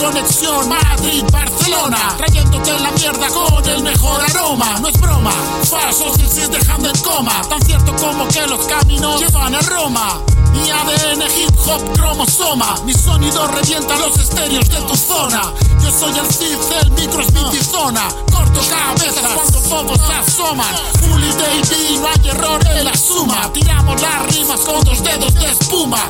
conexión Madrid-Barcelona, trayéndote la mierda con el mejor aroma. No es broma, falsos y dejando en coma, tan cierto como que los caminos llevan a Roma. Mi ADN hip hop cromosoma, mi sonido revienta los estéreos de tu zona. Yo soy el Cid, el micro es mi zona. Corto cabezas cuando todos se asoman. Fully Day no hay error en la suma. Tiramos las rimas con dos dedos de espuma.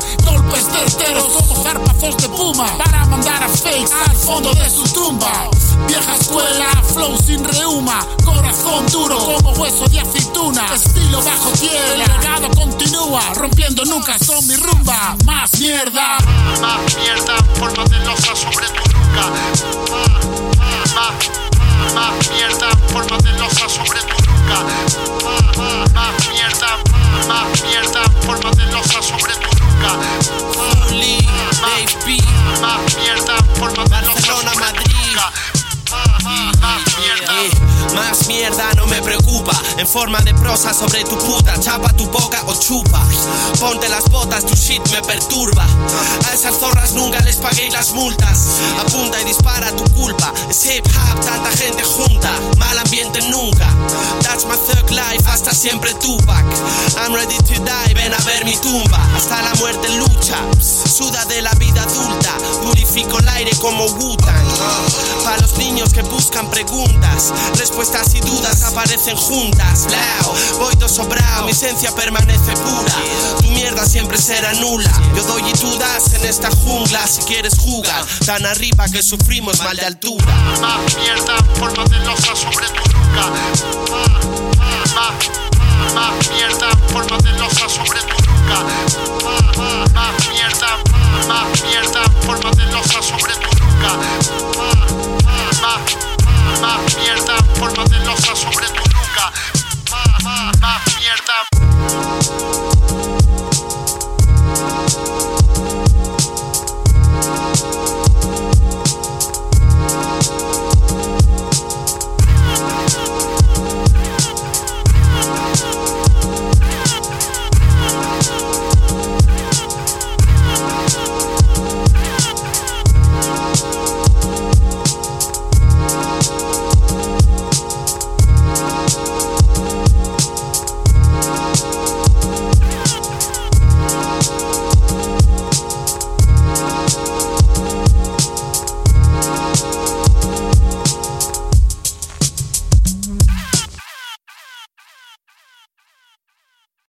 Golpes certeros como zarpazos de puma. Para mandar a fakes al fondo de su tumba. Vieja escuela, flow sin reuma. Corazón duro como hueso de aceituna. Estilo bajo tierra, el legado continúa. Rompiendo nunca son mi rumba. Más mierda. Más mierda, forma de losa sobre Más mierda, losa Barcelona, sobre tu Madrid. nuca. Más mierda. Eh, Más mierda no me preocupa. En forma de prosa sobre tu puta Chapa tu boca o chupa. Ponte las botas, tu shit me perturba. A esas zorras nunca les pagué las multas. Apunta y dispara tu culpa. Es hip hop, tanta gente junta. Mal ambiente nunca. That's my thug life, hasta siempre Tupac. I'm ready to die, ven a ver mi tumba. Hasta la muerte Suda de la vida adulta. Purifico el aire como Wu-Tang. Para los niños que buscan preguntas Respuestas y dudas aparecen juntas. Voy todo sobrao, mi esencia permanece pura. Tu mierda siempre será nula. Yo doy y tú das en esta jungla Si quieres jugar, tan arriba que sufrimos mal de altura. Más mierda, forma de sobre tu nuca.